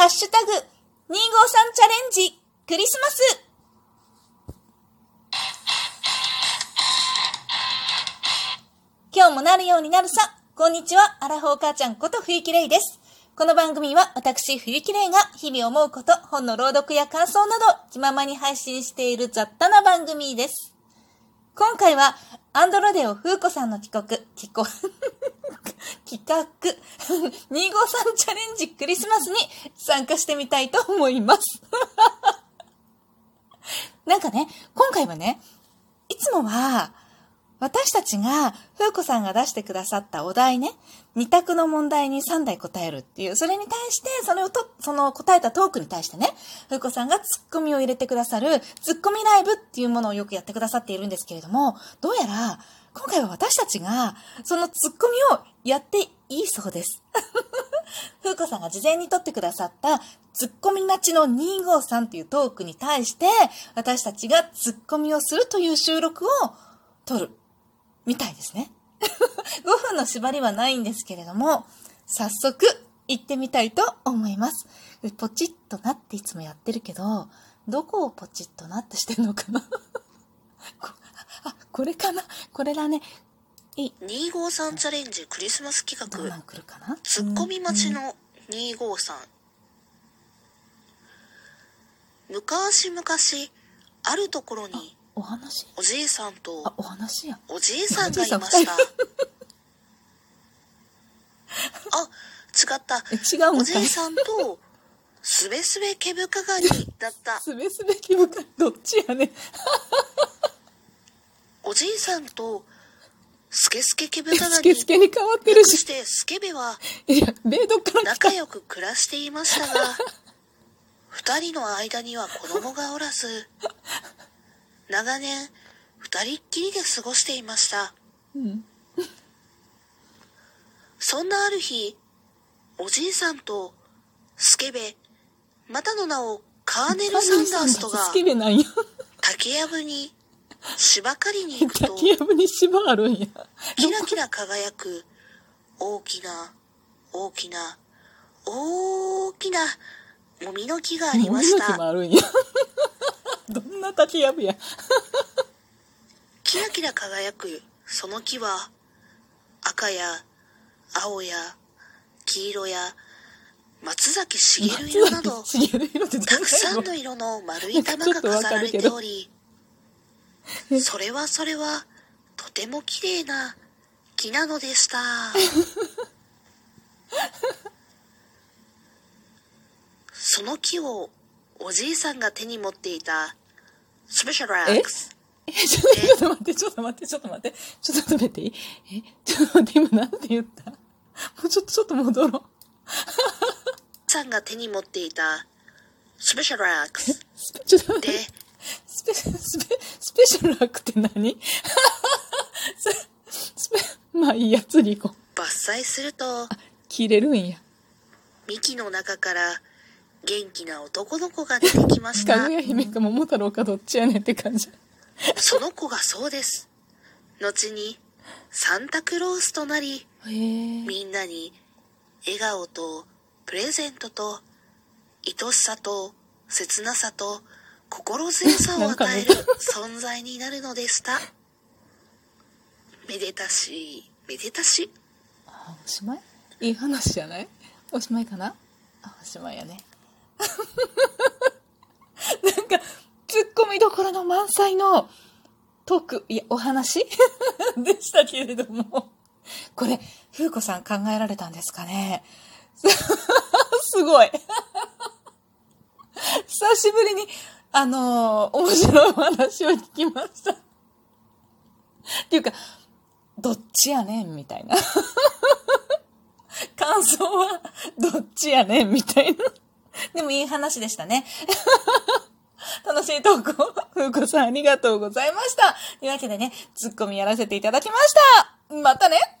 ハッシュタグ、253チャレンジ、クリスマス今日もなるようになるさ。こんにちは、アラフォー母ちゃんこと冬木玲です。この番組は私、冬木玲が日々思うこと、本の朗読や感想など、気ままに配信している雑多な番組です。今回は、アンドロデオ風子さんの帰国、帰国、企画、253チャレンジクリスマスに参加してみたいと思います。なんかね、今回はね、いつもは、私たちが、風子さんが出してくださったお題ね、二択の問題に3題答えるっていう、それに対して、それをと、その答えたトークに対してね、風子さんがツッコミを入れてくださる、ツッコミライブっていうものをよくやってくださっているんですけれども、どうやら、今回は私たちが、そのツッコミをやっていいそうです。風子さんが事前に撮ってくださった、ツッコミ待ちの253っていうトークに対して、私たちがツッコミをするという収録を撮る。みたいですね。5分の縛りはないんですけれども、早速行ってみたいと思います。ポチッとなっていつもやってるけど、どこをポチッとなってしてんのかな こあ、これかなこれだね。いい。253チャレンジクリスマス企画ど来るかな？ツッコミ待ちうんの253昔々あるところにお話？おじいさんあと、お話や。おじいさんがいましたあ違ったえ、違うおじいさんとすべすべ毛深がりだったすべすべ気深い。どっちやね。おじいさんとスケスケ毛深がスケりスケに変わってるし。略してスケベはいや、米ドから来た？仲。良く暮らしていましたが二人の間には子供がおらず長年二人っきりで過ごしていましたうん。そんなある日おじいさんとスケベまたの名をカーネル・サンダースとが。竹やぶに芝刈りに行くと竹やぶに芝あるんや。キラキラ輝く大きな大きな大きなもみの木がありました。どんな竹やぶや。キラキラ輝くその木は赤や青や黄色や松崎しげる色などたくさん色の色の丸い玉が飾られておりそれはそれはとても綺麗な木なのでした。その木をおじいさんが手に持っていたスペシャルアックスえ、ちょ ちょっと待って、ちょっと待って、ちょっと待って。ちょっと止めていい？え、ちょっと待って、今なんて言った？もうちょっと、ちょっと戻ろう。さんが手に持っていたスペシャルアックススペ、ちょっと待っでて。スペ、スペ、スペシャルラックって何？ス スペ、まあいいや、次行こう。伐採すると切れるんや。幹の中から元気な男の子が出てきました。かぐや姫か桃太郎かどっちやねんって感じ。その子がそうです。後にサンタクロースとなり。みんなに笑顔とプレゼントと愛しさと切なさと心強さを与える存在になるのでした。めでたしめでたし。あ、おしまい？いい話じゃない？おしまいかな？あ、おしまいやね。なんか、ツッコミどころの満載のトーク、いや、お話？でしたけれども。これ、風子さん考えられたんですかね？すごい。久しぶりに、あのー面白いお話を聞きました。っていうか、どっちやねんみたいな。感想は、どっちやねんみたいな。でもいい話でしたね。楽しい投稿、ふうこさんありがとうございました。というわけでね、ツッコミやらせていただきました。またね